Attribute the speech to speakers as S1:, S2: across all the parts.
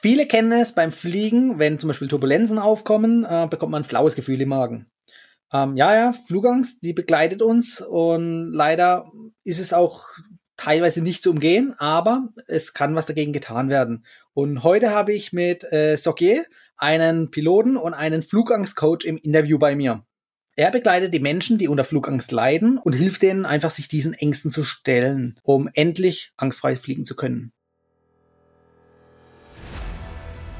S1: Viele kennen es beim Fliegen, wenn zum Beispiel Turbulenzen aufkommen, äh, bekommt man ein flaues Gefühl im Magen. Ähm, ja, ja, Flugangst, die begleitet uns und leider ist es auch teilweise nicht zu umgehen, aber es kann was dagegen getan werden. Und heute habe ich mit äh, Sokier einen Piloten und einen Flugangstcoach im Interview bei mir. Er begleitet die Menschen, die unter Flugangst leiden und hilft denen einfach, sich diesen Ängsten zu stellen, um endlich angstfrei fliegen zu können.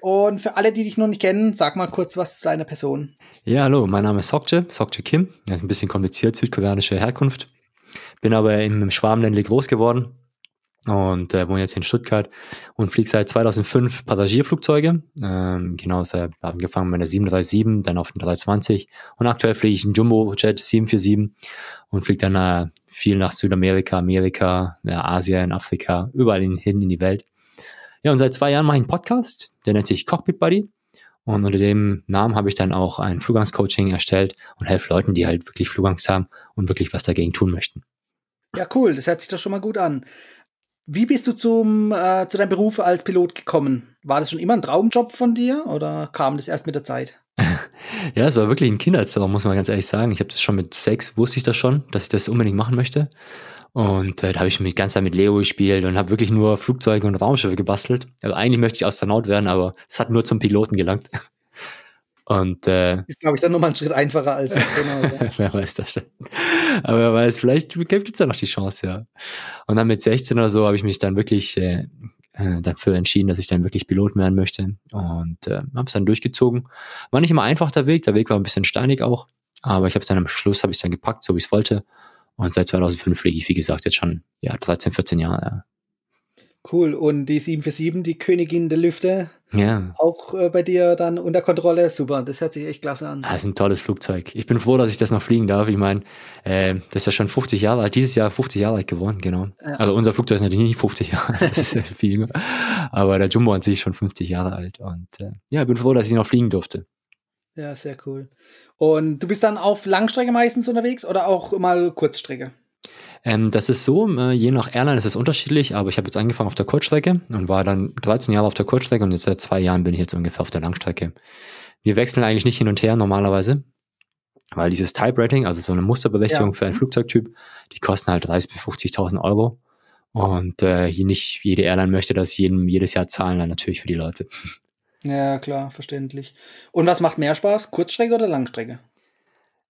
S1: Und für alle, die dich noch nicht kennen, sag mal kurz was zu deiner Person.
S2: Ja, hallo, mein Name ist Sokje, Sokje Kim. Das ist ein bisschen kompliziert, südkoreanische Herkunft. Bin aber im Schwabenländle groß geworden und äh, wohne jetzt in Stuttgart und fliege seit 2005 Passagierflugzeuge. Ähm, genau, habe angefangen mit der 737, dann auf den 320 und aktuell fliege ich einen Jumbo-Jet 747 und fliege dann äh, viel nach Südamerika, Amerika, ja, Asien, Afrika, überall hin in die Welt. Ja, und seit zwei Jahren mache ich einen Podcast, der nennt sich Cockpit Buddy. Und unter dem Namen habe ich dann auch ein Flugangstcoaching erstellt und helfe Leuten, die halt wirklich Flugangst haben und wirklich was dagegen tun möchten.
S1: Ja, cool, das hört sich doch schon mal gut an. Wie bist du zum, äh, zu deinem Beruf als Pilot gekommen? War das schon immer ein Traumjob von dir oder kam das erst mit der Zeit?
S2: ja, es war wirklich ein Kindertraum, muss man ganz ehrlich sagen. Ich habe das schon mit sechs, wusste ich das schon, dass ich das unbedingt machen möchte. Und äh, da habe ich mich ganz Zeit mit Leo gespielt und habe wirklich nur Flugzeuge und Raumschiffe gebastelt. Also eigentlich möchte ich Astronaut werden, aber es hat nur zum Piloten gelangt. Und äh,
S1: ist, glaube ich, dann nochmal einen Schritt einfacher als Astronaut.
S2: wer weiß das schon. Aber wer weiß, vielleicht gibt es ja noch die Chance, ja. Und dann mit 16 oder so habe ich mich dann wirklich äh, äh, dafür entschieden, dass ich dann wirklich Pilot werden möchte. Und äh, habe es dann durchgezogen. War nicht immer einfach der Weg, der Weg war ein bisschen steinig auch. Aber ich habe es dann am Schluss, habe ich dann gepackt, so wie ich es wollte. Und seit 2005 fliege ich, wie gesagt, jetzt schon ja, 13, 14 Jahre. Ja.
S1: Cool. Und die 747, die Königin der Lüfte,
S2: ja.
S1: auch äh, bei dir dann unter Kontrolle. Super, das hört sich echt klasse an.
S2: Das ist ein tolles Flugzeug. Ich bin froh, dass ich das noch fliegen darf. Ich meine, äh, das ist ja schon 50 Jahre alt, dieses Jahr 50 Jahre alt geworden, genau. Ja. Also unser Flugzeug ist natürlich nicht 50 Jahre alt, das ist viel. Aber der Jumbo an sich ist schon 50 Jahre alt. Und äh, ja, ich bin froh, dass ich noch fliegen durfte.
S1: Ja, sehr cool. Und du bist dann auf Langstrecke meistens unterwegs oder auch mal Kurzstrecke?
S2: Ähm, das ist so, äh, je nach Airline ist es unterschiedlich, aber ich habe jetzt angefangen auf der Kurzstrecke und war dann 13 Jahre auf der Kurzstrecke und jetzt seit zwei Jahren bin ich jetzt ungefähr auf der Langstrecke. Wir wechseln eigentlich nicht hin und her normalerweise, weil dieses Type Rating, also so eine Musterberechtigung ja. für einen Flugzeugtyp, die kosten halt 30.000 bis 50.000 Euro. Und äh, hier nicht jede Airline möchte das jedem, jedes Jahr zahlen, dann natürlich für die Leute.
S1: Ja, klar, verständlich. Und was macht mehr Spaß, Kurzstrecke oder Langstrecke?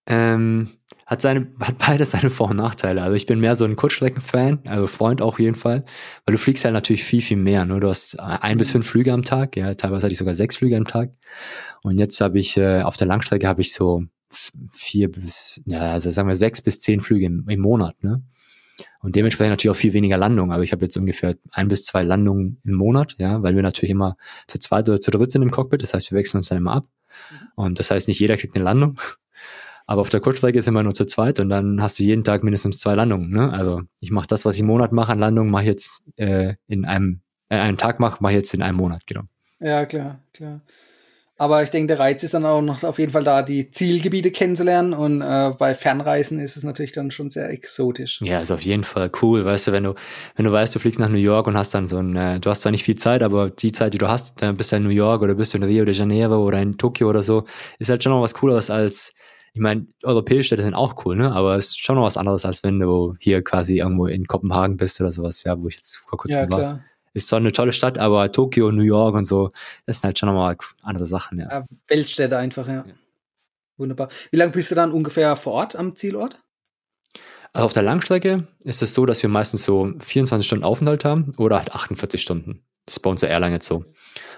S2: Ähm, hat seine, hat beides seine Vor- und Nachteile. Also ich bin mehr so ein Kurzstrecken-Fan, also Freund auch auf jeden Fall, weil du fliegst halt natürlich viel, viel mehr. Ne? Du hast ein bis mhm. fünf Flüge am Tag, ja, teilweise hatte ich sogar sechs Flüge am Tag. Und jetzt habe ich, äh, auf der Langstrecke habe ich so vier bis, ja, also sagen wir sechs bis zehn Flüge im, im Monat, ne? Und dementsprechend natürlich auch viel weniger Landungen. Also ich habe jetzt ungefähr ein bis zwei Landungen im Monat, ja, weil wir natürlich immer zu zweit oder zu dritt sind im Cockpit. Das heißt, wir wechseln uns dann immer ab. Mhm. Und das heißt, nicht jeder kriegt eine Landung. Aber auf der Kurzstrecke ist immer nur zu zweit und dann hast du jeden Tag mindestens zwei Landungen. Ne? Also ich mache das, was ich im Monat mache an Landungen, mache ich jetzt äh, in einem, äh, einen Tag mache, mache ich jetzt in einem Monat, genau.
S1: Ja, klar, klar. Aber ich denke, der Reiz ist dann auch noch auf jeden Fall da, die Zielgebiete kennenzulernen. Und äh, bei Fernreisen ist es natürlich dann schon sehr exotisch.
S2: Ja, ist auf jeden Fall cool. Weißt du, wenn du, wenn du weißt, du fliegst nach New York und hast dann so ein, äh, du hast zwar nicht viel Zeit, aber die Zeit, die du hast, dann bist du in New York oder bist du in Rio de Janeiro oder in Tokio oder so, ist halt schon noch was Cooleres als, ich meine, europäische Städte sind auch cool, ne? Aber es ist schon noch was anderes, als wenn du hier quasi irgendwo in Kopenhagen bist oder sowas, ja, wo ich jetzt vor kurzem ja, war. Klar ist zwar eine tolle Stadt, aber Tokio, New York und so, das sind halt schon nochmal andere Sachen, ja. ja
S1: Weltstädte einfach, ja. ja. Wunderbar. Wie lange bist du dann ungefähr vor Ort am Zielort?
S2: Also auf der Langstrecke ist es so, dass wir meistens so 24 Stunden Aufenthalt haben oder halt 48 Stunden. Das ist bei uns der Airline jetzt so.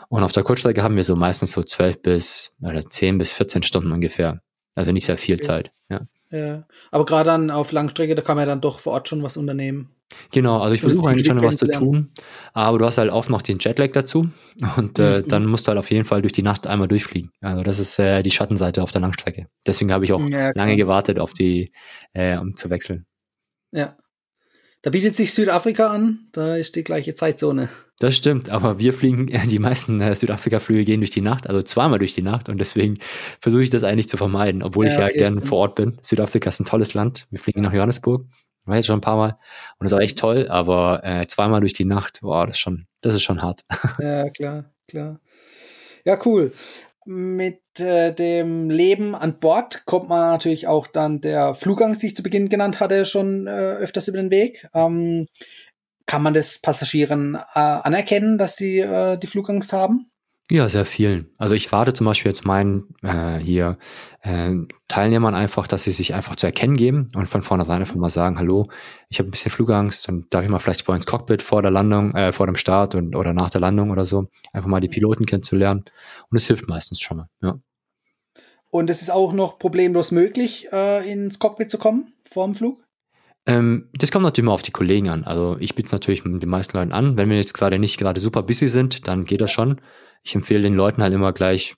S2: Und auf der Kurzstrecke haben wir so meistens so 12 bis oder 10 bis 14 Stunden ungefähr. Also nicht sehr viel okay. Zeit, ja.
S1: Ja, aber gerade dann auf Langstrecke, da kann man ja dann doch vor Ort schon was unternehmen.
S2: Genau, also ich versuche eigentlich schon was zu tun, aber du hast halt oft noch den Jetlag dazu und äh,
S1: Mhm.
S2: dann musst du halt auf jeden Fall durch die Nacht einmal durchfliegen. Also das ist äh, die Schattenseite auf der Langstrecke. Deswegen habe ich auch
S1: Ja,
S2: lange gewartet auf die, äh, um zu wechseln.
S1: Ja. Da bietet sich Südafrika an, da ist die gleiche Zeitzone.
S2: Das stimmt, aber wir fliegen, äh, die meisten äh, Südafrika-Flüge gehen durch die Nacht, also zweimal durch die Nacht und deswegen versuche ich das eigentlich zu vermeiden, obwohl ich
S1: Ja,
S2: ja
S1: okay,
S2: gern
S1: stimmt.
S2: vor Ort bin. Südafrika ist ein tolles Land. Wir fliegen nach Johannesburg, war jetzt schon ein paar Mal und das war echt toll, aber äh, zweimal durch die Nacht, boah, das ist schon, das ist schon hart.
S1: Ja, klar, klar. Ja, cool. Mit äh, dem Leben an Bord kommt man natürlich auch dann der Flugangst, die ich zu Beginn genannt hatte, schon äh, öfters über den Weg. Ähm, kann man das Passagieren äh, anerkennen, dass sie äh, die Flugangst haben?
S2: Ja, sehr vielen. Also ich rate zum Beispiel jetzt meinen äh, hier äh, Teilnehmern einfach, dass sie sich einfach zu erkennen geben und von vornherein einfach mal sagen, hallo, ich habe ein bisschen Flugangst und darf ich mal vielleicht vor ins Cockpit vor der Landung, äh, vor dem Start und oder nach der Landung oder so, einfach mal die Piloten kennenzulernen. Und es hilft meistens schon mal. Ja.
S1: Und es ist auch noch problemlos möglich, äh, ins Cockpit zu kommen vor dem Flug?
S2: Ähm, das kommt natürlich immer auf die Kollegen an. Also ich biete es natürlich mit den meisten Leuten an. Wenn wir jetzt gerade nicht gerade super busy sind, dann geht das schon. Ich empfehle den Leuten halt immer gleich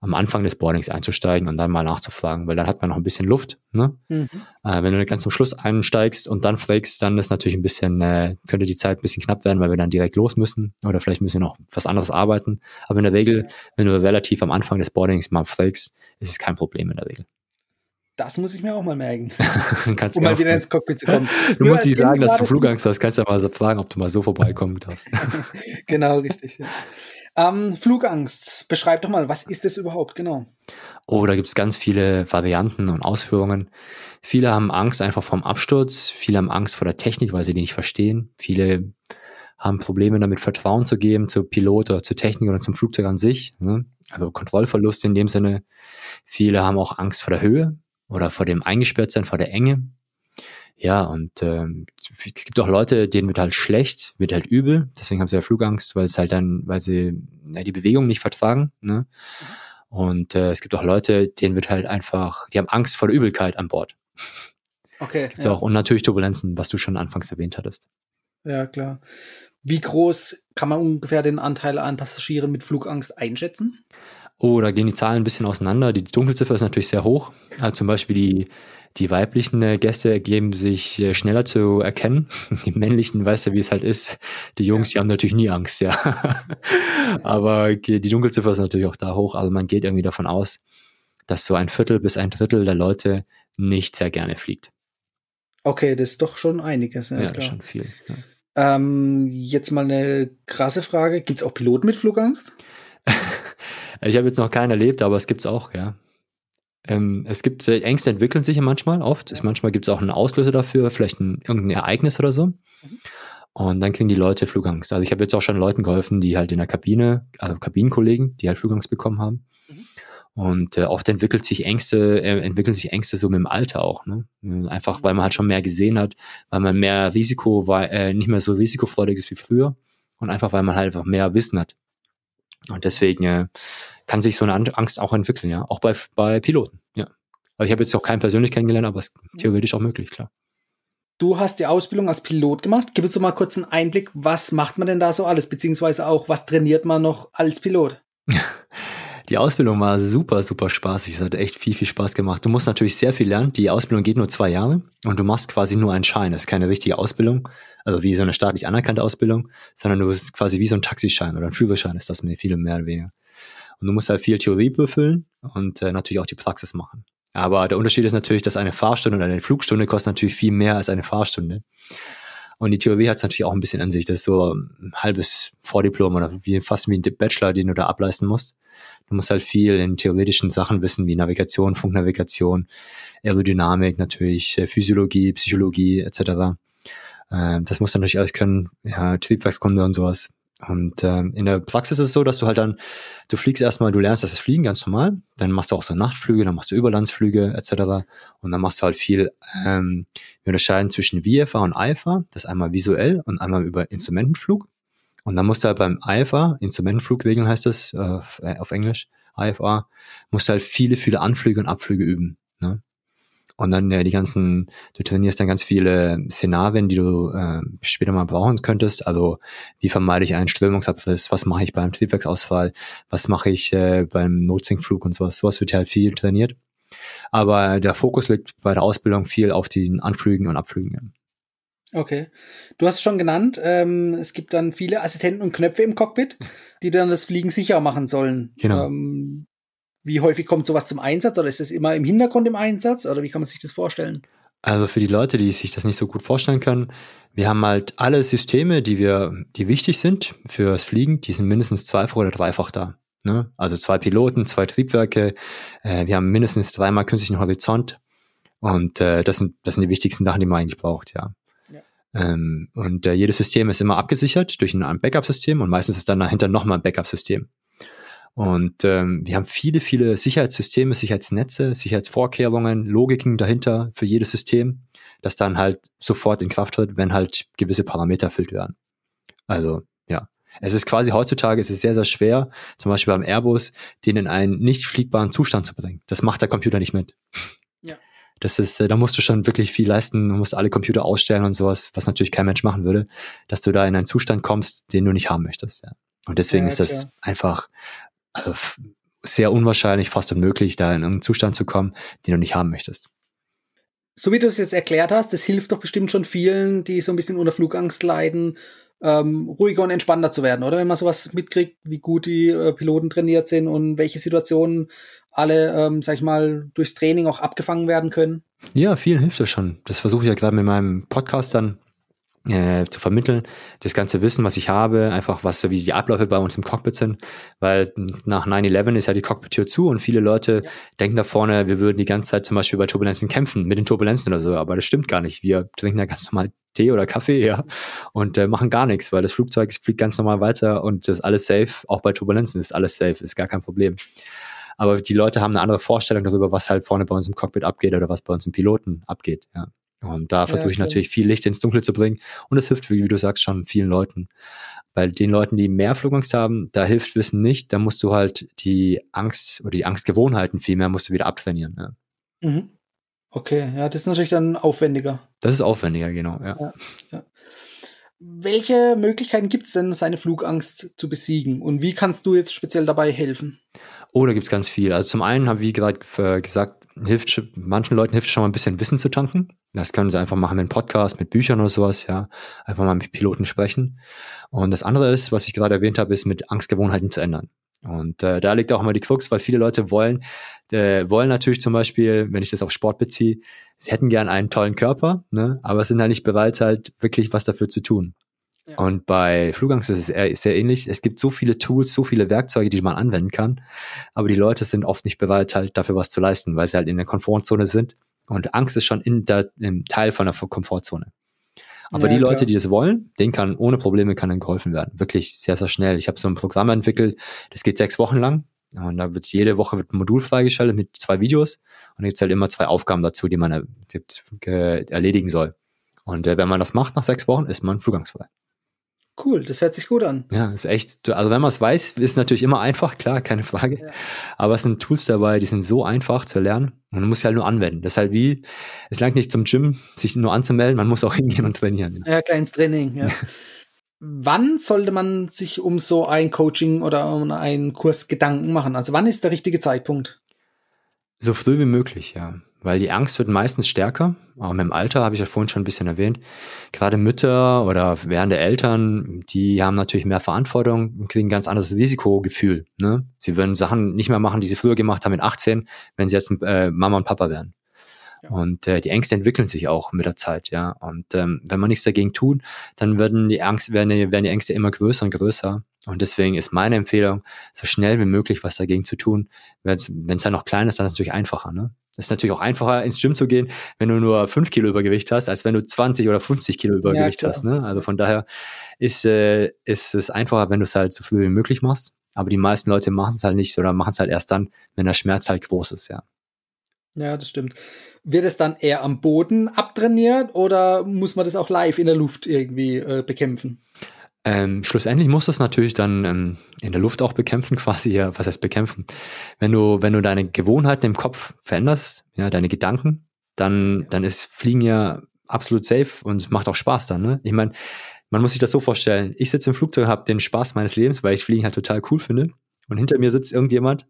S2: am Anfang des Boardings einzusteigen und dann mal nachzufragen, weil dann hat man noch ein bisschen Luft. Ne?
S1: Mhm.
S2: Äh, wenn du ganz zum Schluss einsteigst und dann fragst, dann ist natürlich ein bisschen, äh, könnte die Zeit ein bisschen knapp werden, weil wir dann direkt los müssen oder vielleicht müssen wir noch was anderes arbeiten. Aber in der Regel, wenn du relativ am Anfang des Boardings mal fragst, ist es kein Problem in der Regel.
S1: Das muss ich mir auch mal merken, um mal wieder ins Cockpit zu kommen.
S2: Du musst nicht sagen, dass du Flugangst hast. Kannst ja mal fragen, ob du mal so vorbeikommen darfst.
S1: Genau, richtig. Ja. Ähm, Flugangst. Beschreib doch mal, was ist das überhaupt genau?
S2: Oh, da gibt's ganz viele Varianten und Ausführungen. Viele haben Angst einfach vom Absturz. Viele haben Angst vor der Technik, weil sie die nicht verstehen. Viele haben Probleme damit, Vertrauen zu geben zu Pilot oder zur Technik oder zum Flugzeug an sich. Ne? Also Kontrollverlust in dem Sinne. Viele haben auch Angst vor der Höhe oder vor dem Eingesperrtsein, vor der Enge. Ja, und ähm, es gibt auch Leute, denen wird halt schlecht, wird halt übel, deswegen haben sie ja Flugangst, weil es halt dann, weil sie ja, die Bewegung nicht vertragen. Ne? Und äh, es gibt auch Leute, denen wird halt einfach, die haben Angst vor der Übelkeit an Bord.
S1: Okay.
S2: Gibt's
S1: ja.
S2: auch. Und natürlich Turbulenzen, was du schon anfangs erwähnt hattest.
S1: ja, klar. Wie groß kann man ungefähr den Anteil an Passagieren mit Flugangst einschätzen?
S2: Oh, da gehen die Zahlen ein bisschen auseinander. Die Dunkelziffer ist natürlich sehr hoch. Also zum Beispiel die, die weiblichen äh, Gäste geben sich äh, schneller zu erkennen. Die männlichen, weißt du, wie es halt ist. Die Jungs, die haben natürlich nie Angst, ja. Aber die Dunkelziffer ist natürlich auch da hoch. Also man geht irgendwie davon aus, dass so ein Viertel bis ein Drittel der Leute nicht sehr gerne fliegt.
S1: Okay, das ist doch schon einiges. Ja,
S2: Ja, das ist schon viel. Ja.
S1: Ähm, jetzt mal eine krasse Frage. Gibt es auch Piloten mit Flugangst?
S2: Ich habe jetzt noch keinen erlebt, aber es gibt's auch, ja. Ähm, es gibt, äh, Ängste entwickeln sich ja manchmal oft. Es, manchmal gibt es auch einen Auslöser dafür, vielleicht ein, irgendein Ereignis oder so. Und dann kriegen die Leute Flugangst. Also ich habe jetzt auch schon Leuten geholfen, die halt in der Kabine, also Kabinenkollegen, die halt Flugangst bekommen haben.
S1: Mhm.
S2: Und äh, oft entwickelt sich Ängste, äh, entwickeln sich Ängste so mit dem Alter auch. Ne? Einfach weil man halt schon mehr gesehen hat, weil man mehr Risiko, war, äh, nicht mehr so risikofreudig ist wie früher und einfach weil man halt einfach mehr Wissen hat. Und deswegen äh, kann sich so eine An- Angst auch entwickeln, ja. Auch bei, bei Piloten, ja. Also ich habe jetzt noch keinen persönlich kennengelernt, aber es ist theoretisch auch möglich, klar.
S1: Du hast die Ausbildung als Pilot gemacht. Gib uns doch mal kurz einen Einblick, was macht man denn da so alles, beziehungsweise auch, was trainiert man noch als Pilot?
S2: Die Ausbildung war super, super spaßig. Es hat echt viel, viel Spaß gemacht. Du musst natürlich sehr viel lernen. Die Ausbildung geht nur zwei Jahre und du machst quasi nur einen Schein. Das ist keine richtige Ausbildung, also wie so eine staatlich anerkannte Ausbildung, sondern du bist quasi wie so ein Taxischein oder ein Führerschein ist das mit viel mehr oder weniger. Und du musst halt viel Theorie befüllen und äh, natürlich auch die Praxis machen. Aber der Unterschied ist natürlich, dass eine Fahrstunde oder eine Flugstunde kostet natürlich viel mehr als eine Fahrstunde. Und die Theorie hat es natürlich auch ein bisschen an sich. Das ist so ein halbes Vordiplom oder wie, fast wie ein Bachelor, den du da ableisten musst. Du musst halt viel in theoretischen Sachen wissen, wie Navigation, Funknavigation, Aerodynamik natürlich, äh, Physiologie, Psychologie etc. Äh, das musst du natürlich alles können, ja, Triebwerkskunde und sowas. Und ähm, in der Praxis ist es so, dass du halt dann, du fliegst erstmal, du lernst das Fliegen ganz normal, dann machst du auch so Nachtflüge, dann machst du Überlandsflüge etc. Und dann machst du halt viel, ähm, wir unterscheiden zwischen VFA und IFA, das einmal visuell und einmal über Instrumentenflug. Und dann musst du halt beim IFA, Instrumentenflugregeln heißt auf, äh, auf Englisch, IFA, musst du halt viele, viele Anflüge und Abflüge üben. Und dann äh, die ganzen, du trainierst dann ganz viele Szenarien, die du äh, später mal brauchen könntest. Also wie vermeide ich einen Strömungsabriss? Was mache ich beim Triebwerksausfall? Was mache ich äh, beim Notsinkflug und sowas? Sowas wird halt viel trainiert. Aber der Fokus liegt bei der Ausbildung viel auf den Anflügen und Abflügen.
S1: Okay. Du hast es schon genannt, ähm, es gibt dann viele Assistenten und Knöpfe im Cockpit, die dann das Fliegen sicher machen sollen.
S2: Genau.
S1: Ähm, wie häufig kommt sowas zum Einsatz oder ist es immer im Hintergrund im Einsatz oder wie kann man sich das vorstellen?
S2: Also für die Leute, die sich das nicht so gut vorstellen können, wir haben halt alle Systeme, die wir, die wichtig sind fürs Fliegen, die sind mindestens zweifach oder dreifach da. Ne? Also zwei Piloten, zwei Triebwerke, äh, wir haben mindestens dreimal künstlichen Horizont und äh, das sind das sind die wichtigsten Sachen, die man eigentlich braucht, ja. ja. Ähm, und äh, jedes System ist immer abgesichert durch ein Backup-System und meistens ist dann dahinter nochmal ein Backup-System. Und ähm, wir haben viele, viele Sicherheitssysteme, Sicherheitsnetze, Sicherheitsvorkehrungen, Logiken dahinter für jedes System, das dann halt sofort in Kraft tritt, wenn halt gewisse Parameter erfüllt werden. Also ja, es ist quasi heutzutage, es ist sehr, sehr schwer, zum Beispiel beim Airbus, den in einen nicht fliegbaren Zustand zu bringen. Das macht der Computer nicht mit. Ja. Das ist, äh, da musst du schon wirklich viel leisten, du musst alle Computer ausstellen und sowas, was natürlich kein Mensch machen würde, dass du da in einen Zustand kommst, den du nicht haben möchtest. Ja. Und deswegen ja, ist das einfach also sehr unwahrscheinlich, fast unmöglich, da in einen Zustand zu kommen, den du nicht haben möchtest.
S1: So wie du es jetzt erklärt hast, das hilft doch bestimmt schon vielen, die so ein bisschen unter Flugangst leiden, ähm, ruhiger und entspannter zu werden, oder? Wenn man sowas mitkriegt, wie gut die äh, Piloten trainiert sind und welche Situationen alle, ähm, sag ich mal, durchs Training auch abgefangen werden können.
S2: Ja, vielen hilft das schon. Das versuche ich ja gerade mit meinem Podcast dann äh, zu vermitteln, das ganze Wissen, was ich habe, einfach was, wie die Abläufe bei uns im Cockpit sind, weil nach 9-11 ist ja die Cockpit-Tür zu und viele Leute ja. denken da vorne, wir würden die ganze Zeit zum Beispiel bei Turbulenzen kämpfen, mit den Turbulenzen oder so, aber das stimmt gar nicht. Wir trinken da ganz normal Tee oder Kaffee, ja, und äh, machen gar nichts, weil das Flugzeug fliegt ganz normal weiter und das ist alles safe, auch bei Turbulenzen ist alles safe, ist gar kein Problem. Aber die Leute haben eine andere Vorstellung darüber, was halt vorne bei uns im Cockpit abgeht oder was bei uns im Piloten abgeht, ja. Und da versuche ich natürlich viel Licht ins Dunkle zu bringen. Und es hilft, wie du sagst, schon vielen Leuten. Bei den Leuten, die mehr Flugangst haben, da hilft Wissen nicht. Da musst du halt die Angst oder die Angstgewohnheiten viel mehr musst du wieder abtrainieren. Ja.
S1: Mhm. Okay, ja, das ist natürlich dann aufwendiger.
S2: Das ist aufwendiger, genau, ja. ja, ja.
S1: Welche Möglichkeiten gibt es denn, seine Flugangst zu besiegen? Und wie kannst du jetzt speziell dabei helfen?
S2: Oh, da gibt es ganz viel. Also zum einen haben wir gerade gesagt, hilft, manchen Leuten hilft schon mal ein bisschen Wissen zu tanken. Das können sie einfach machen mit einem Podcast, mit Büchern oder sowas, ja. Einfach mal mit Piloten sprechen. Und das andere ist, was ich gerade erwähnt habe, ist mit Angstgewohnheiten zu ändern. Und äh, da liegt auch immer die Krux, weil viele Leute wollen, äh, wollen natürlich zum Beispiel, wenn ich das auf Sport beziehe, sie hätten gern einen tollen Körper, ne, aber sind halt nicht bereit, halt wirklich was dafür zu tun. Und bei Flugangst ist es eher, sehr ähnlich. Es gibt so viele Tools, so viele Werkzeuge, die man anwenden kann, aber die Leute sind oft nicht bereit, halt dafür was zu leisten, weil sie halt in der Komfortzone sind. Und Angst ist schon in der, im Teil von der Komfortzone. Aber ja, die Leute, klar. die das wollen, denen kann ohne Probleme kann dann geholfen werden. Wirklich sehr, sehr schnell. Ich habe so ein Programm entwickelt, das geht sechs Wochen lang. Und da wird jede Woche wird ein Modul freigeschaltet mit zwei Videos. Und da gibt's halt immer zwei Aufgaben dazu, die man erledigen soll. Und äh, wenn man das macht nach sechs Wochen, ist man flugangstfrei.
S1: Cool, das hört sich gut an.
S2: Ja, ist echt, also wenn man es weiß, ist natürlich immer einfach, klar, keine Frage. Ja. Aber es sind Tools dabei, die sind so einfach zu lernen und man muss sie halt nur anwenden. Das ist halt wie, es langt nicht zum Gym, sich nur anzumelden, man muss auch hingehen und trainieren.
S1: Ja, kleines Training, ja. wann sollte man sich um so ein Coaching oder um einen Kurs Gedanken machen? Also wann ist der richtige Zeitpunkt?
S2: So früh wie möglich, ja weil die Angst wird meistens stärker. Auch im Alter habe ich ja vorhin schon ein bisschen erwähnt. Gerade Mütter oder werdende Eltern, die haben natürlich mehr Verantwortung und kriegen ein ganz anderes Risikogefühl. Ne? Sie würden Sachen nicht mehr machen, die sie früher gemacht haben mit 18, wenn sie jetzt äh, Mama und Papa wären. Und äh, die Ängste entwickeln sich auch mit der Zeit, ja. Und ähm, wenn man nichts dagegen tut, dann werden die Angst, werden die, werden die Ängste immer größer und größer. Und deswegen ist meine Empfehlung, so schnell wie möglich was dagegen zu tun. Wenn es dann noch klein ist, dann ist es natürlich einfacher. Ne? Es ist natürlich auch einfacher, ins Gym zu gehen, wenn du nur fünf Kilo Übergewicht hast, als wenn du 20 oder 50 Kilo Übergewicht ja, hast. Ne? Also von daher ist, äh, ist es einfacher, wenn du es halt so früh wie möglich machst. Aber die meisten Leute machen es halt nicht oder machen es halt erst dann, wenn der Schmerz halt groß ist, ja.
S1: Ja, das stimmt. Wird es dann eher am Boden abtrainiert oder muss man das auch live in der Luft irgendwie äh, bekämpfen?
S2: Ähm, schlussendlich musst du es natürlich dann ähm, in der Luft auch bekämpfen, quasi, ja, was heißt bekämpfen? Wenn du, wenn du deine Gewohnheiten im Kopf veränderst, ja, deine Gedanken, dann, dann ist Fliegen ja absolut safe und macht auch Spaß dann. Ne? Ich meine, man muss sich das so vorstellen. Ich sitze im Flugzeug, habe den Spaß meines Lebens, weil ich Fliegen halt total cool finde. Und hinter mir sitzt irgendjemand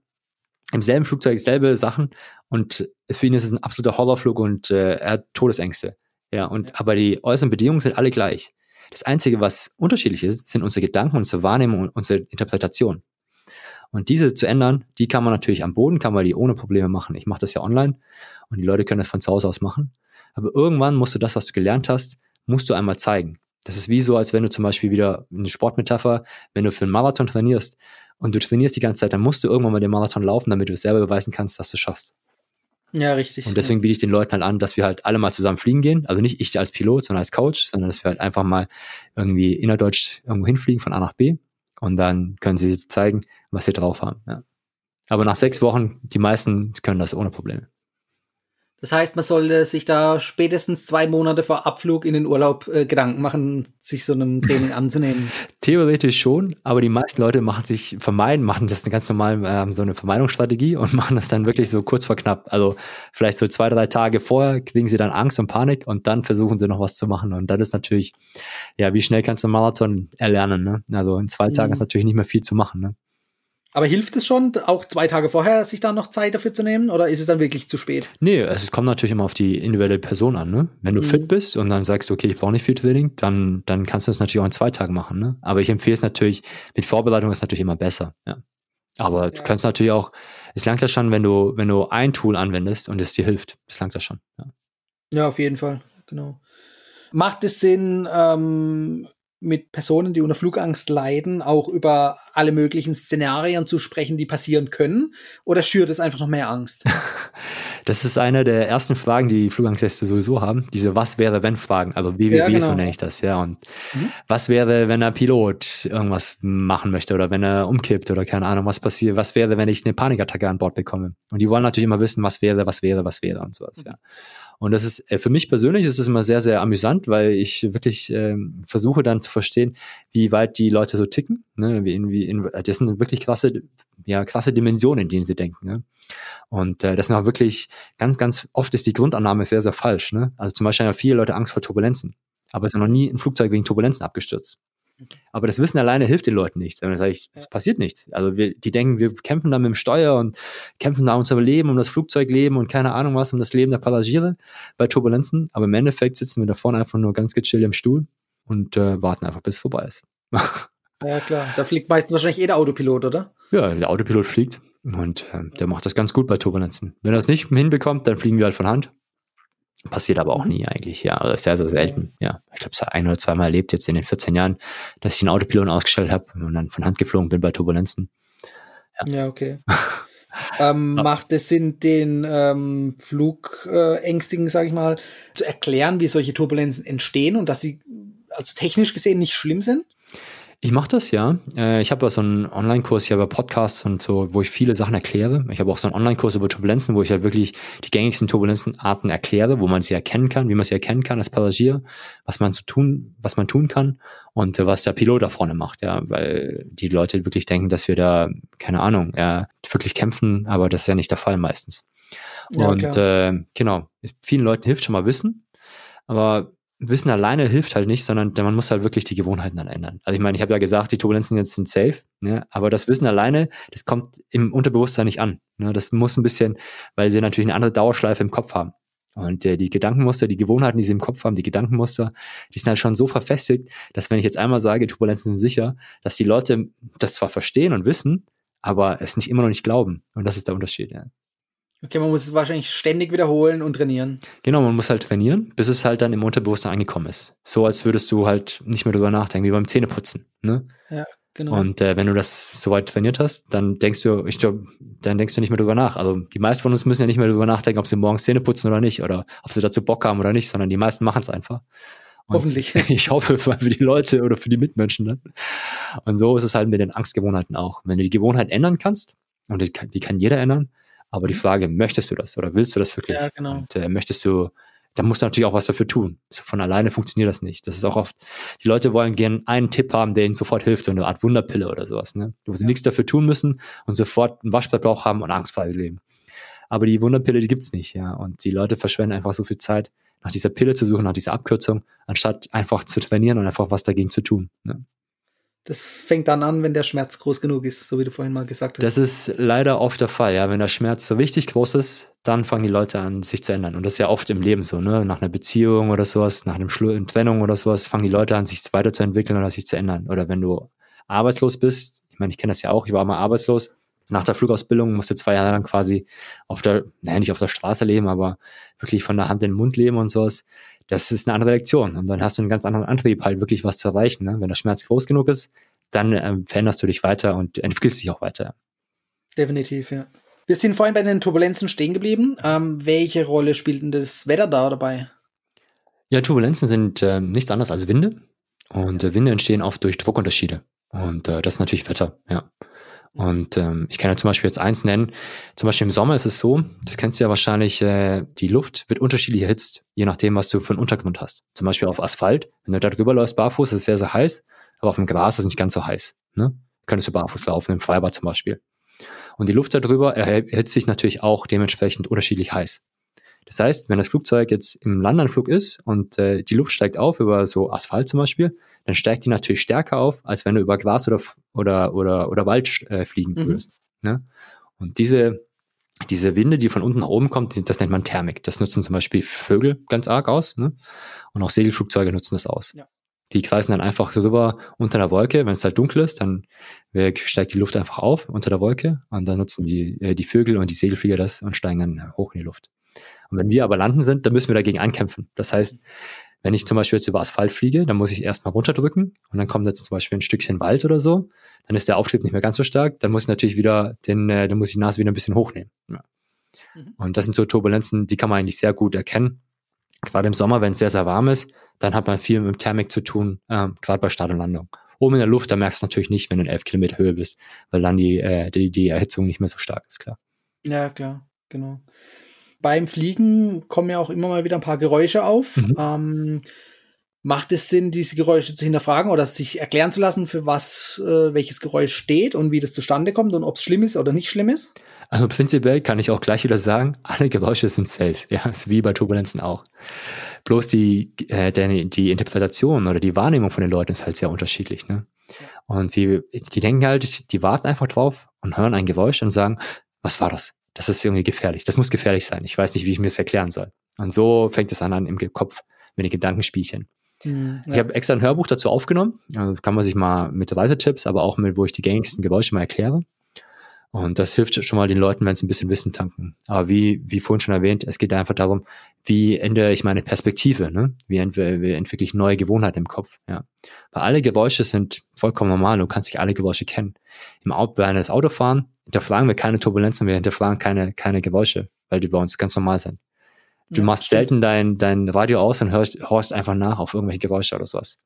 S2: im selben Flugzeug, selbe Sachen. Und für ihn ist es ein absoluter Horrorflug und äh, er hat Todesängste. Ja, und aber die äußeren Bedingungen sind alle gleich. Das Einzige, was unterschiedlich ist, sind unsere Gedanken, unsere Wahrnehmung und unsere Interpretation. Und diese zu ändern, die kann man natürlich am Boden, kann man die ohne Probleme machen. Ich mache das ja online und die Leute können das von zu Hause aus machen. Aber irgendwann musst du das, was du gelernt hast, musst du einmal zeigen. Das ist wie so, als wenn du zum Beispiel wieder eine Sportmetapher, wenn du für einen Marathon trainierst und du trainierst die ganze Zeit, dann musst du irgendwann mal den Marathon laufen, damit du es selber beweisen kannst, dass du es schaffst.
S1: Ja, richtig.
S2: Und deswegen biete ich den Leuten halt an, dass wir halt alle mal zusammen fliegen gehen. Also nicht ich als Pilot, sondern als Coach, sondern dass wir halt einfach mal irgendwie innerdeutsch irgendwo hinfliegen von A nach B. Und dann können sie zeigen, was sie drauf haben. Ja. Aber nach sechs Wochen, die meisten können das ohne Probleme.
S1: Das heißt, man sollte sich da spätestens zwei Monate vor Abflug in den Urlaub äh, Gedanken machen, sich so einem Training anzunehmen.
S2: Theoretisch schon, aber die meisten Leute machen sich vermeiden, machen das ganz normal ähm, so eine Vermeidungsstrategie und machen das dann wirklich so kurz vor knapp. Also vielleicht so zwei, drei Tage vorher kriegen sie dann Angst und Panik und dann versuchen sie noch was zu machen. Und das ist natürlich, ja, wie schnell kannst du einen Marathon erlernen? Ne? Also in zwei Tagen mhm. ist natürlich nicht mehr viel zu machen. Ne?
S1: Aber hilft es schon, auch zwei Tage vorher sich da noch Zeit dafür zu nehmen oder ist es dann wirklich zu spät?
S2: Nee, es kommt natürlich immer auf die individuelle Person an. Ne? Wenn du mhm. fit bist und dann sagst, okay, ich brauche nicht viel Training, dann, dann kannst du es natürlich auch in zwei Tagen machen. Ne? Aber ich empfehle es natürlich, mit Vorbereitung ist natürlich immer besser. Ja. Aber ja. du kannst natürlich auch, es langt ja schon, wenn du, wenn du ein Tool anwendest und es dir hilft. Es langt das schon. Ja.
S1: ja, auf jeden Fall, genau. Macht es Sinn, ähm, mit Personen, die unter Flugangst leiden, auch über alle möglichen Szenarien zu sprechen, die passieren können? Oder schürt es einfach noch mehr Angst?
S2: Das ist eine der ersten Fragen, die Flugangstteste sowieso haben. Diese Was wäre wenn Fragen. Also wie, ja, genau. so nenne ich das, ja. Und mhm. was wäre, wenn ein Pilot irgendwas machen möchte oder wenn er umkippt oder keine Ahnung, was passiert? Was wäre, wenn ich eine Panikattacke an Bord bekomme? Und die wollen natürlich immer wissen, was wäre, was wäre, was wäre und sowas, mhm. ja. Und das ist äh, für mich persönlich ist es immer sehr, sehr amüsant, weil ich wirklich ähm, versuche dann zu verstehen, wie weit die Leute so ticken. Ne? Wie wie in, das sind wirklich krasse, ja, krasse Dimensionen, in denen sie denken. Ne? Und äh, das sind auch wirklich ganz, ganz oft ist die Grundannahme sehr, sehr falsch. Ne? Also zum Beispiel haben viele Leute Angst vor Turbulenzen, aber es ist noch nie ein Flugzeug wegen Turbulenzen abgestürzt. Aber das Wissen alleine hilft den Leuten nicht. Dann sage ich, es passiert nichts. Also wir, die denken, wir kämpfen da mit dem Steuer und kämpfen da um unser Leben, um das Flugzeugleben und keine Ahnung was, um das Leben der Passagiere bei Turbulenzen. Aber im Endeffekt sitzen wir da vorne einfach nur ganz gechillt im Stuhl und äh, warten einfach, bis es vorbei ist.
S1: ja, klar. Da fliegt meistens wahrscheinlich eh der Autopilot, oder?
S2: Ja, der Autopilot fliegt und äh, der macht das ganz gut bei Turbulenzen. Wenn er es nicht hinbekommt, dann fliegen wir halt von Hand. Passiert aber auch nie eigentlich, ja. Also sehr, sehr selten. Ja, ich glaube, es hat ein oder zweimal erlebt jetzt in den 14 Jahren, dass ich einen Autopilot ausgestellt habe und dann von Hand geflogen bin bei Turbulenzen.
S1: Ja, ja okay. ähm, macht es Sinn, den ähm, Flugängstigen, sage ich mal, zu erklären, wie solche Turbulenzen entstehen und dass sie also technisch gesehen nicht schlimm sind?
S2: Ich mache das ja. Äh, ich habe so einen Online-Kurs hier über Podcasts und so, wo ich viele Sachen erkläre. Ich habe auch so einen Online-Kurs über Turbulenzen, wo ich halt wirklich die gängigsten Turbulenzenarten erkläre, wo man sie erkennen kann, wie man sie erkennen kann als Passagier, was man zu tun, was man tun kann und äh, was der Pilot da vorne macht, ja, weil die Leute wirklich denken, dass wir da, keine Ahnung, ja, wirklich kämpfen, aber das ist ja nicht der Fall meistens. Ja, und äh, genau, vielen Leuten hilft schon mal Wissen, aber Wissen alleine hilft halt nicht, sondern man muss halt wirklich die Gewohnheiten dann ändern. Also ich meine, ich habe ja gesagt, die Turbulenzen jetzt sind safe, ne? aber das Wissen alleine, das kommt im Unterbewusstsein nicht an. Ne? Das muss ein bisschen, weil sie natürlich eine andere Dauerschleife im Kopf haben. Und äh, die Gedankenmuster, die Gewohnheiten, die sie im Kopf haben, die Gedankenmuster, die sind halt schon so verfestigt, dass wenn ich jetzt einmal sage, Turbulenzen sind sicher, dass die Leute das zwar verstehen und wissen, aber es nicht immer noch nicht glauben. Und das ist der Unterschied, ja.
S1: Okay, man muss es wahrscheinlich ständig wiederholen und trainieren.
S2: Genau, man muss halt trainieren, bis es halt dann im Unterbewusstsein angekommen ist. So als würdest du halt nicht mehr drüber nachdenken, wie beim Zähneputzen. Ne?
S1: Ja, genau.
S2: Und äh, wenn du das soweit trainiert hast, dann denkst du, ich glaube, dann denkst du nicht mehr drüber nach. Also die meisten von uns müssen ja nicht mehr drüber nachdenken, ob sie morgens Zähne putzen oder nicht, oder ob sie dazu Bock haben oder nicht, sondern die meisten machen es einfach.
S1: Und Hoffentlich.
S2: Ich hoffe für die Leute oder für die Mitmenschen. Ne? Und so ist es halt mit den Angstgewohnheiten auch. Wenn du die Gewohnheit ändern kannst, und die kann, die kann jeder ändern, aber die mhm. Frage, möchtest du das oder willst du das wirklich?
S1: Ja, genau.
S2: Und äh, möchtest du, da musst du natürlich auch was dafür tun. Von alleine funktioniert das nicht. Das ist auch oft, die Leute wollen gerne einen Tipp haben, der ihnen sofort hilft, so eine Art Wunderpille oder sowas, ne? Wo sie ja. nichts dafür tun müssen und sofort einen Waschbrettbauch haben und angstfrei leben. aber die Wunderpille, die gibt's nicht, ja. Und die Leute verschwenden einfach so viel Zeit, nach dieser Pille zu suchen, nach dieser Abkürzung, anstatt einfach zu trainieren und einfach was dagegen zu tun. Ne?
S1: Das fängt dann an, wenn der Schmerz groß genug ist, so wie du vorhin mal gesagt hast.
S2: Das ist leider oft der Fall, ja. Wenn der Schmerz so richtig groß ist, dann fangen die Leute an, sich zu ändern. Und das ist ja oft im Leben so, ne? Nach einer Beziehung oder sowas, nach einem Schlu Trennung oder sowas, fangen die Leute an, sich weiterzuentwickeln oder sich zu ändern. Oder wenn du arbeitslos bist, ich meine, ich kenne das ja auch, ich war mal arbeitslos, nach der Flugausbildung musste zwei Jahre lang quasi auf der, naja, nicht auf der Straße leben, aber wirklich von der Hand in den Mund leben und sowas. Das ist eine andere Lektion. Und dann hast du einen ganz anderen Antrieb, halt wirklich was zu erreichen. Ne? Wenn der Schmerz groß genug ist, dann ähm, veränderst du dich weiter und entwickelst dich auch weiter.
S1: Definitiv, ja. Wir sind vorhin bei den Turbulenzen stehen geblieben. Ähm, welche Rolle spielt denn das Wetter da dabei?
S2: Ja, Turbulenzen sind äh, nichts anderes als Winde. Und äh, Winde entstehen oft durch Druckunterschiede. Und äh, das ist natürlich Wetter, ja. Und ähm, ich kann ja zum Beispiel jetzt eins nennen. Zum Beispiel im Sommer ist es so, das kennst du ja wahrscheinlich, äh, die Luft wird unterschiedlich erhitzt, je nachdem, was du für einen Untergrund hast. Zum Beispiel auf Asphalt, wenn du da drüber läufst barfuß, ist es sehr, sehr heiß, aber auf dem Gras ist es nicht ganz so heiß. Ne? Könntest du barfuß laufen, im Freibad zum Beispiel. Und die Luft darüber erhitzt sich natürlich auch dementsprechend unterschiedlich heiß. Das heißt, wenn das Flugzeug jetzt im Landanflug ist und äh, die Luft steigt auf über so Asphalt zum Beispiel, dann steigt die natürlich stärker auf, als wenn du über Gras oder oder oder, oder Wald äh, fliegen mhm. würdest. Ne? Und diese diese Winde, die von unten nach oben kommen, das nennt man Thermik. Das nutzen zum Beispiel Vögel ganz arg aus. Ne? Und auch Segelflugzeuge nutzen das aus. Ja. Die kreisen dann einfach so rüber unter der Wolke. Wenn es halt dunkel ist, dann steigt die Luft einfach auf unter der Wolke und dann nutzen die, äh, die Vögel und die Segelflieger das und steigen dann hoch in die Luft. Und wenn wir aber landen sind, dann müssen wir dagegen ankämpfen. Das heißt, wenn ich zum Beispiel jetzt über Asphalt fliege, dann muss ich erstmal runterdrücken und dann kommt jetzt zum Beispiel ein Stückchen Wald oder so, dann ist der Auftrieb nicht mehr ganz so stark, dann muss ich natürlich wieder den, äh, dann muss ich die Nase wieder ein bisschen hochnehmen. Ja. Mhm. Und das sind so Turbulenzen, die kann man eigentlich sehr gut erkennen. Gerade im Sommer, wenn es sehr, sehr warm ist, dann hat man viel mit Thermik zu tun, ähm, gerade bei Start und Landung. Oben in der Luft, da merkst du natürlich nicht, wenn du in elf Kilometer Höhe bist, weil dann die, äh, die, die Erhitzung nicht mehr so stark ist, klar.
S1: Ja, klar, genau beim Fliegen kommen ja auch immer mal wieder ein paar Geräusche auf. Mhm. Ähm, macht es Sinn, diese Geräusche zu hinterfragen oder sich erklären zu lassen, für was äh, welches Geräusch steht und wie das zustande kommt und ob es schlimm ist oder nicht schlimm ist?
S2: Also prinzipiell kann ich auch gleich wieder sagen, alle Geräusche sind safe. Ja, ist wie bei Turbulenzen auch. Bloß die, äh, die, die Interpretation oder die Wahrnehmung von den Leuten ist halt sehr unterschiedlich. Ne? Und sie, die denken halt, die warten einfach drauf und hören ein Geräusch und sagen, was war das? Das ist irgendwie gefährlich. Das muss gefährlich sein. Ich weiß nicht, wie ich mir das erklären soll. Und so fängt es an, an im Kopf mit den Gedankenspielchen. Mhm, ja. Ich habe extra ein Hörbuch dazu aufgenommen. Also kann man sich mal mit Reisetipps, aber auch mit, wo ich die gängigsten Geräusche mal erkläre. Und das hilft schon mal den Leuten, wenn sie ein bisschen Wissen tanken. Aber wie, wie vorhin schon erwähnt, es geht einfach darum, wie ändere ich meine Perspektive, ne? Wie, ent wie entwickle ich neue Gewohnheiten im Kopf, ja. Weil alle Geräusche sind vollkommen normal, du kannst nicht alle Geräusche kennen. Im Auto, während das Auto fahren, hinterfragen wir keine Turbulenzen, wir hinterfragen keine, keine Geräusche, weil die bei uns ganz normal sind. Du ja, machst stimmt. selten dein, dein Radio aus und hörst, hörst einfach nach auf irgendwelche Geräusche oder sowas.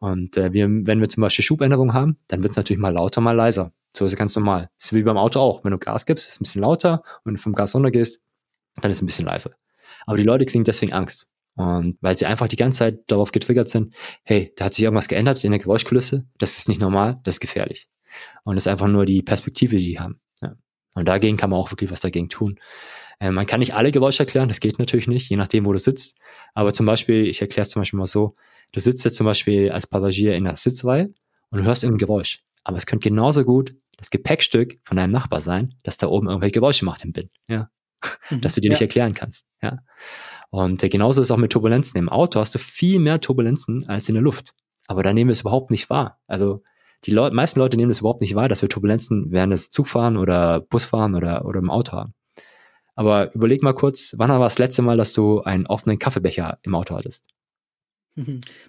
S2: Und äh, wir, wenn wir zum Beispiel Schubänderungen haben, dann wird es natürlich mal lauter, mal leiser. So ist es ganz normal. Das ist wie beim Auto auch. Wenn du Gas gibst, ist es ein bisschen lauter. Und wenn du vom Gas runtergehst, dann ist es ein bisschen leiser. Aber die Leute kriegen deswegen Angst. Und weil sie einfach die ganze Zeit darauf getriggert sind, hey, da hat sich irgendwas geändert in der Geräuschkulisse, das ist nicht normal, das ist gefährlich. Und das ist einfach nur die Perspektive, die die haben. Ja. Und dagegen kann man auch wirklich was dagegen tun. Ähm, man kann nicht alle Geräusche erklären, das geht natürlich nicht, je nachdem, wo du sitzt. Aber zum Beispiel, ich erkläre es zum Beispiel mal so, du sitzt jetzt zum Beispiel als Passagier in der Sitzreihe und du hörst irgendein Geräusch. Aber es könnte genauso gut das Gepäckstück von deinem Nachbar sein, das da oben irgendwelche Geräusche macht im Bin, ja. Mhm, dass du dir ja. nicht erklären kannst, ja. Und äh, genauso ist es auch mit Turbulenzen. Im Auto hast du viel mehr Turbulenzen als in der Luft. Aber da nehmen wir es überhaupt nicht wahr. Also die Leute, meisten Leute nehmen es überhaupt nicht wahr, dass wir Turbulenzen während des Zugfahren oder Busfahren oder, oder im Auto haben. Aber überleg mal kurz, wann war das letzte Mal, dass du einen offenen Kaffeebecher im Auto hattest?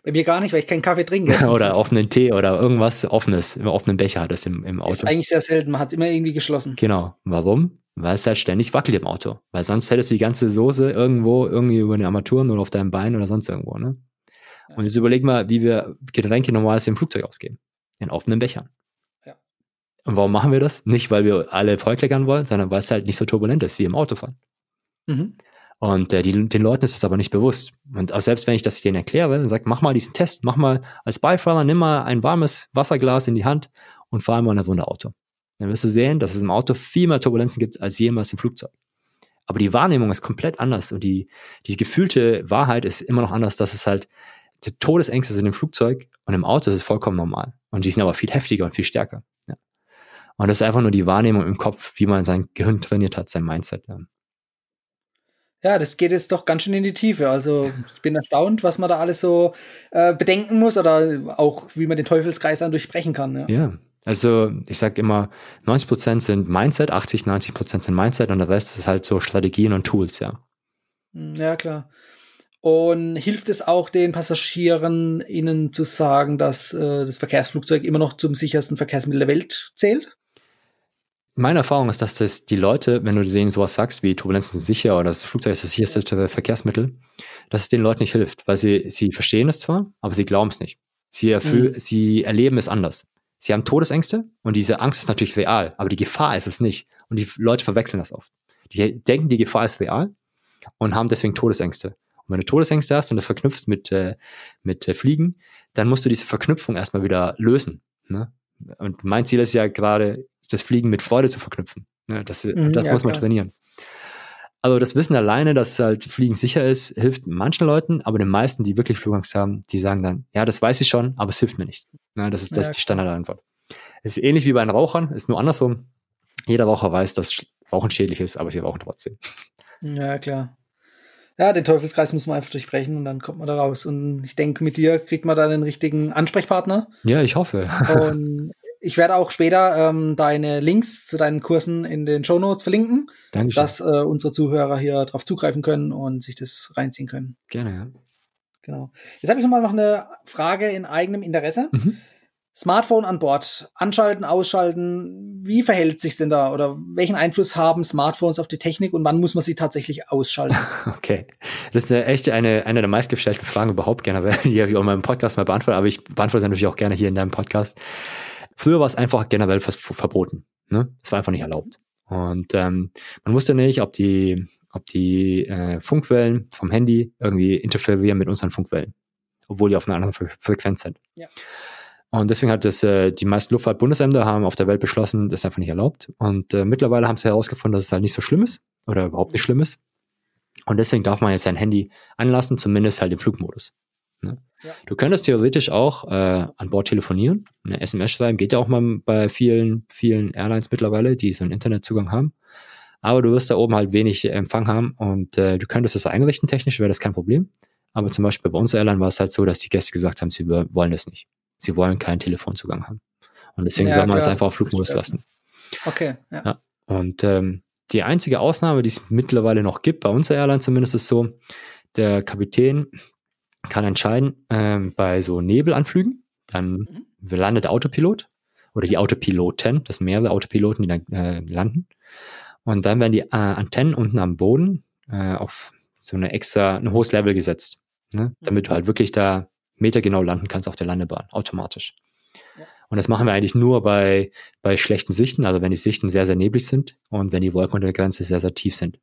S1: Bei mir gar nicht, weil ich keinen Kaffee trinke.
S2: oder offenen Tee oder irgendwas offenes, im offenen Becher hattest im, im Auto.
S1: Ist eigentlich sehr selten, man hat es immer irgendwie geschlossen.
S2: Genau. Warum? Weil es halt ständig wackelt im Auto. Weil sonst hättest du die ganze Soße irgendwo, irgendwie über den Armaturen oder auf deinem Bein oder sonst irgendwo, ne? Und jetzt überleg mal, wie wir Getränke normalerweise im Flugzeug ausgeben. In offenen Bechern. Ja. Und warum machen wir das? Nicht, weil wir alle vollkleckern wollen, sondern weil es halt nicht so turbulent ist wie im Autofahren. Mhm. Und äh, die, den Leuten ist das aber nicht bewusst. Und auch selbst wenn ich das denen erkläre und sage, mach mal diesen Test, mach mal als Beifahrer, nimm mal ein warmes Wasserglas in die Hand und fahr mal in das Auto. Dann wirst du sehen, dass es im Auto viel mehr Turbulenzen gibt als jemals im Flugzeug. Aber die Wahrnehmung ist komplett anders und die, die gefühlte Wahrheit ist immer noch anders, dass es halt die Todesängste sind im Flugzeug und im Auto ist es vollkommen normal. Und die sind aber viel heftiger und viel stärker. Ja. Und das ist einfach nur die Wahrnehmung im Kopf, wie man sein Gehirn trainiert hat, sein Mindset. Ja.
S1: Ja, das geht jetzt doch ganz schön in die Tiefe. Also ich bin erstaunt, was man da alles so äh, bedenken muss oder auch wie man den Teufelskreis dann durchbrechen kann.
S2: Ja, ja. also ich sage immer, 90% sind Mindset, 80, 90% sind Mindset und der Rest ist halt so Strategien und Tools, ja.
S1: Hm, ja, klar. Und hilft es auch den Passagieren, ihnen zu sagen, dass äh, das Verkehrsflugzeug immer noch zum sichersten Verkehrsmittel der Welt zählt?
S2: Meine Erfahrung ist, dass das die Leute, wenn du denen sowas sagst, wie Turbulenzen sind sicher oder das Flugzeug ist das sicherste Verkehrsmittel, dass es den Leuten nicht hilft, weil sie, sie verstehen es zwar, aber sie glauben es nicht. Sie, erfüll, mhm. sie erleben es anders. Sie haben Todesängste und diese Angst ist natürlich real, aber die Gefahr ist es nicht. Und die Leute verwechseln das oft. Die denken, die Gefahr ist real und haben deswegen Todesängste. Und wenn du Todesängste hast und das verknüpfst mit, äh, mit äh, Fliegen, dann musst du diese Verknüpfung erstmal wieder lösen. Ne? Und mein Ziel ist ja gerade, das Fliegen mit Freude zu verknüpfen. Ja, das mhm, das ja, muss man klar. trainieren. Also das Wissen alleine, dass halt Fliegen sicher ist, hilft manchen Leuten, aber den meisten, die wirklich Flugangst haben, die sagen dann, ja, das weiß ich schon, aber es hilft mir nicht. Ja, das ist, das ist die Standardantwort. Es ist ähnlich wie bei den Rauchern, ist nur andersrum. Jeder Raucher weiß, dass Rauchen schädlich ist, aber sie rauchen trotzdem.
S1: Ja, klar. Ja, den Teufelskreis muss man einfach durchbrechen und dann kommt man da raus. Und ich denke, mit dir kriegt man da den richtigen Ansprechpartner.
S2: Ja, ich hoffe.
S1: Und ich werde auch später ähm, deine Links zu deinen Kursen in den Show Notes verlinken, Dankeschön. dass äh, unsere Zuhörer hier drauf zugreifen können und sich das reinziehen können.
S2: Gerne, ja.
S1: Genau. Jetzt habe ich nochmal noch eine Frage in eigenem Interesse. Mhm. Smartphone an Bord, anschalten, ausschalten, wie verhält sich denn da oder welchen Einfluss haben Smartphones auf die Technik und wann muss man sie tatsächlich ausschalten?
S2: Okay, das ist echt eine, eine der meistgestellten Fragen überhaupt generell, die habe ich auch in meinem Podcast mal beantwortet, aber ich beantworte sie natürlich auch gerne hier in deinem Podcast. Früher war es einfach generell verboten. Ne? Es war einfach nicht erlaubt. Und ähm, man wusste nicht, ob die, ob die äh, Funkwellen vom Handy irgendwie interferieren mit unseren Funkwellen, obwohl die auf einer anderen Fre Frequenz sind. Ja. Und deswegen hat das äh, die meisten Luftfahrtbundesämter haben auf der Welt beschlossen, das ist einfach nicht erlaubt. Und äh, mittlerweile haben sie herausgefunden, dass es halt nicht so schlimm ist oder überhaupt nicht schlimm ist. Und deswegen darf man jetzt sein Handy anlassen, zumindest halt im Flugmodus. Ne? Ja. Du könntest theoretisch auch äh, an Bord telefonieren, eine SMS schreiben, geht ja auch mal bei vielen, vielen Airlines mittlerweile, die so einen Internetzugang haben. Aber du wirst da oben halt wenig Empfang haben und äh, du könntest das einrichten, technisch wäre das kein Problem. Aber zum Beispiel bei uns Airline war es halt so, dass die Gäste gesagt haben, sie wollen das nicht. Sie wollen keinen Telefonzugang haben. Und deswegen ja, soll man es einfach auf Flugmodus lassen.
S1: Okay. Ja.
S2: ja. Und ähm, die einzige Ausnahme, die es mittlerweile noch gibt, bei unserer Airline zumindest, ist so, der Kapitän kann entscheiden, ähm, bei so Nebelanflügen, dann mhm. landet der Autopilot oder die Autopiloten, das sind mehrere Autopiloten, die dann äh, landen. Und dann werden die äh, Antennen unten am Boden äh, auf so eine extra, ein hohes Level gesetzt, ne? damit du mhm. halt wirklich da metergenau landen kannst auf der Landebahn, automatisch. Ja. Und das machen wir eigentlich nur bei, bei schlechten Sichten, also wenn die Sichten sehr, sehr neblig sind und wenn die Wolken unter der Grenze sehr, sehr tief sind.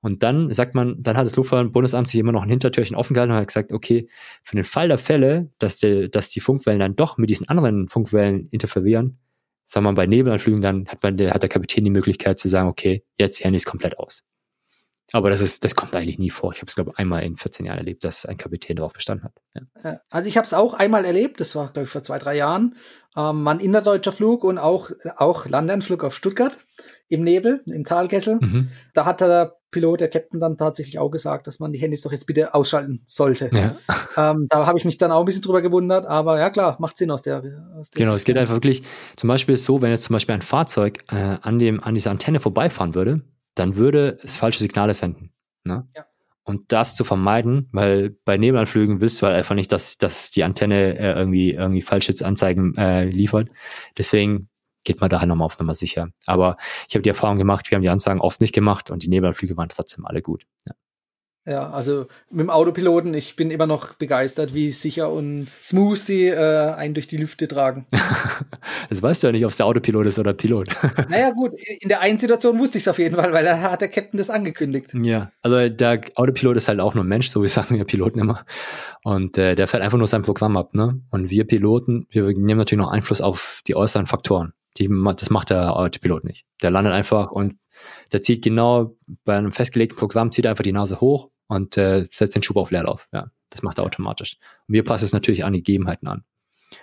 S2: Und dann sagt man, dann hat das Luftfahrtbundesamt sich immer noch ein Hintertürchen offen gehalten und hat gesagt, okay, für den Fall der Fälle, dass, die, dass die Funkwellen dann doch mit diesen anderen Funkwellen interferieren, sagen wir mal bei Nebelanflügen, dann hat man, der, hat der Kapitän die Möglichkeit zu sagen, okay, jetzt Handys komplett aus. Aber das ist, das kommt eigentlich nie vor. Ich habe es, glaube ich, einmal in 14 Jahren erlebt, dass ein Kapitän darauf bestanden hat.
S1: Ja. Also ich habe es auch einmal erlebt, das war, glaube ich, vor zwei, drei Jahren. Ähm, ein innerdeutscher Flug und auch, auch Landeanflug auf Stuttgart im Nebel, im Talkessel. Mhm. Da hat der Pilot, der Captain, dann tatsächlich auch gesagt, dass man die Handys doch jetzt bitte ausschalten sollte. Ja. Ähm, da habe ich mich dann auch ein bisschen drüber gewundert, aber ja klar, macht Sinn aus der. Aus
S2: der genau, Sicht. es geht einfach wirklich, zum Beispiel ist so, wenn jetzt zum Beispiel ein Fahrzeug äh, an, dem, an dieser Antenne vorbeifahren würde, dann würde es falsche Signale senden. Ne? Ja. Und das zu vermeiden, weil bei Nebelanflügen willst du halt einfach nicht, dass, dass die Antenne äh, irgendwie, irgendwie falsche Anzeigen äh, liefert. Deswegen geht man daher nochmal auf Nummer sicher. Aber ich habe die Erfahrung gemacht, wir haben die Anzeigen oft nicht gemacht und die Nebelanflüge waren trotzdem alle gut. Ja.
S1: Ja, also mit dem Autopiloten, ich bin immer noch begeistert, wie sicher und smooth sie äh, einen durch die Lüfte tragen.
S2: das weißt du ja nicht, ob es der Autopilot ist oder Pilot.
S1: naja, gut, in der einen Situation wusste ich es auf jeden Fall, weil da hat der Captain das angekündigt.
S2: Ja, also der Autopilot ist halt auch nur ein Mensch, so wie sagen wir Piloten immer. Und äh, der fährt einfach nur sein Programm ab, ne? Und wir Piloten, wir nehmen natürlich noch Einfluss auf die äußeren Faktoren. Die, das macht der Autopilot nicht. Der landet einfach und der zieht genau bei einem festgelegten Programm, zieht einfach die Nase hoch und äh, setzt den Schub auf Leerlauf. Ja, das macht er automatisch. Und wir passen es natürlich an Gegebenheiten an.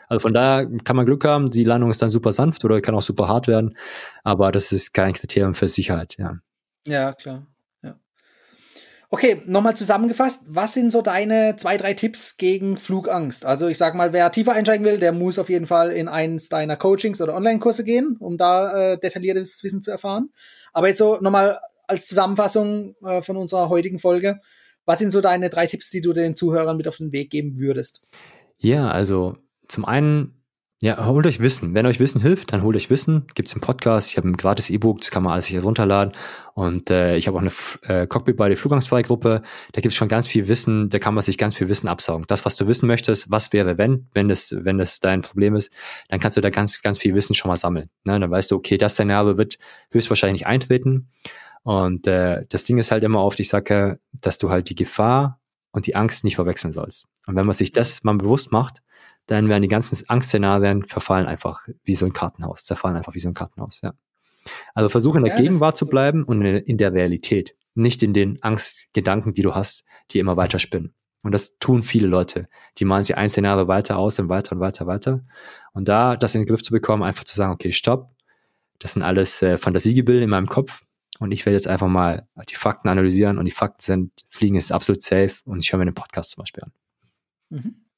S2: Also von daher kann man Glück haben, die Landung ist dann super sanft oder kann auch super hart werden, aber das ist kein Kriterium für Sicherheit, ja.
S1: Ja, klar. Okay, nochmal zusammengefasst, was sind so deine zwei, drei Tipps gegen Flugangst? Also ich sag mal, wer tiefer einsteigen will, der muss auf jeden Fall in eins deiner Coachings oder Online-Kurse gehen, um da äh, detailliertes Wissen zu erfahren. Aber jetzt so nochmal als Zusammenfassung äh, von unserer heutigen Folge, was sind so deine drei Tipps, die du den Zuhörern mit auf den Weg geben würdest?
S2: Ja, also zum einen ja, holt euch Wissen. Wenn euch Wissen hilft, dann holt euch Wissen. Gibt's im Podcast. Ich habe ein gratis E-Book, das kann man alles hier runterladen. Und äh, ich habe auch eine äh, Cockpit bei der Flugangstfreigruppe. Da gibt's schon ganz viel Wissen, da kann man sich ganz viel Wissen absaugen. Das, was du wissen möchtest, was wäre, wenn, wenn das, wenn das dein Problem ist, dann kannst du da ganz, ganz viel Wissen schon mal sammeln. Ne? Dann weißt du, okay, das Szenario wird höchstwahrscheinlich eintreten. Und äh, das Ding ist halt immer oft, ich sage, dass du halt die Gefahr und die Angst nicht verwechseln sollst. Und wenn man sich das mal bewusst macht, dann werden die ganzen Angstszenarien verfallen einfach wie so ein Kartenhaus, zerfallen einfach wie so ein Kartenhaus, ja. Also versuche in der ja, Gegenwart zu bleiben und in der Realität, nicht in den Angstgedanken, die du hast, die immer weiter spinnen. Und das tun viele Leute. Die malen sich ein Szenario weiter aus und weiter und weiter, weiter. Und da das in den Griff zu bekommen, einfach zu sagen, okay, stopp, das sind alles äh, Fantasiegebilde in meinem Kopf und ich werde jetzt einfach mal die Fakten analysieren und die Fakten sind, Fliegen ist absolut safe und ich höre mir den Podcast zum Beispiel an. Mhm.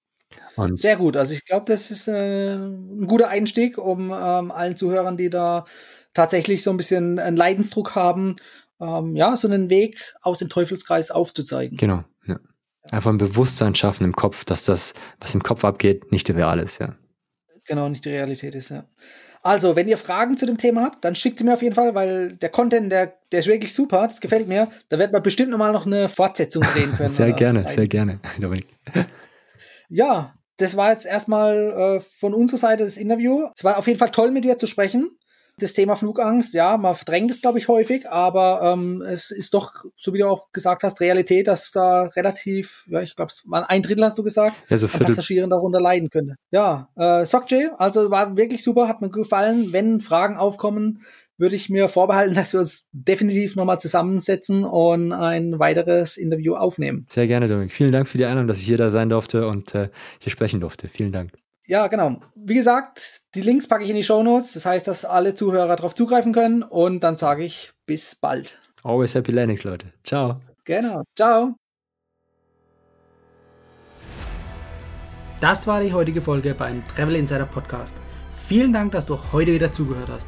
S1: Und Sehr gut. Also ich glaube, das ist äh, ein guter Einstieg, um ähm, allen Zuhörern, die da tatsächlich so ein bisschen einen Leidensdruck haben, ähm, ja, so einen Weg aus dem Teufelskreis aufzuzeigen.
S2: Genau. Ja. Einfach ein Bewusstsein schaffen im Kopf, dass das, was im Kopf abgeht, nicht real ist, ja.
S1: Genau, nicht die Realität ist, ja. Also, wenn ihr Fragen zu dem Thema habt, dann schickt sie mir auf jeden Fall, weil der Content, der, der ist wirklich super, das gefällt mir. Da wird man bestimmt nochmal noch eine Fortsetzung drehen können.
S2: sehr gerne, sehr gerne, Dominik.
S1: Ja, das war jetzt erstmal äh, von unserer Seite das Interview. Es war auf jeden Fall toll, mit dir zu sprechen. Das Thema Flugangst, ja, man verdrängt es, glaube ich, häufig, aber ähm, es ist doch, so wie du auch gesagt hast, Realität, dass da relativ, ja, ich glaube, es waren ein Drittel, hast du gesagt,
S2: ja, so
S1: an Passagieren darunter leiden könnte. Ja, äh, Sokje, also war wirklich super, hat mir gefallen. Wenn Fragen aufkommen, würde ich mir vorbehalten, dass wir uns definitiv nochmal zusammensetzen und ein weiteres Interview aufnehmen.
S2: Sehr gerne, Dominik. Vielen Dank für die Einladung, dass ich hier da sein durfte und äh, hier sprechen durfte. Vielen Dank.
S1: Ja, genau. Wie gesagt, die Links packe ich in die Show Notes. Das heißt, dass alle Zuhörer darauf zugreifen können. Und dann sage ich bis bald.
S2: Always happy landings, Leute. Ciao.
S1: Genau. Ciao. Das war die heutige Folge beim Travel Insider Podcast. Vielen Dank, dass du heute wieder zugehört hast.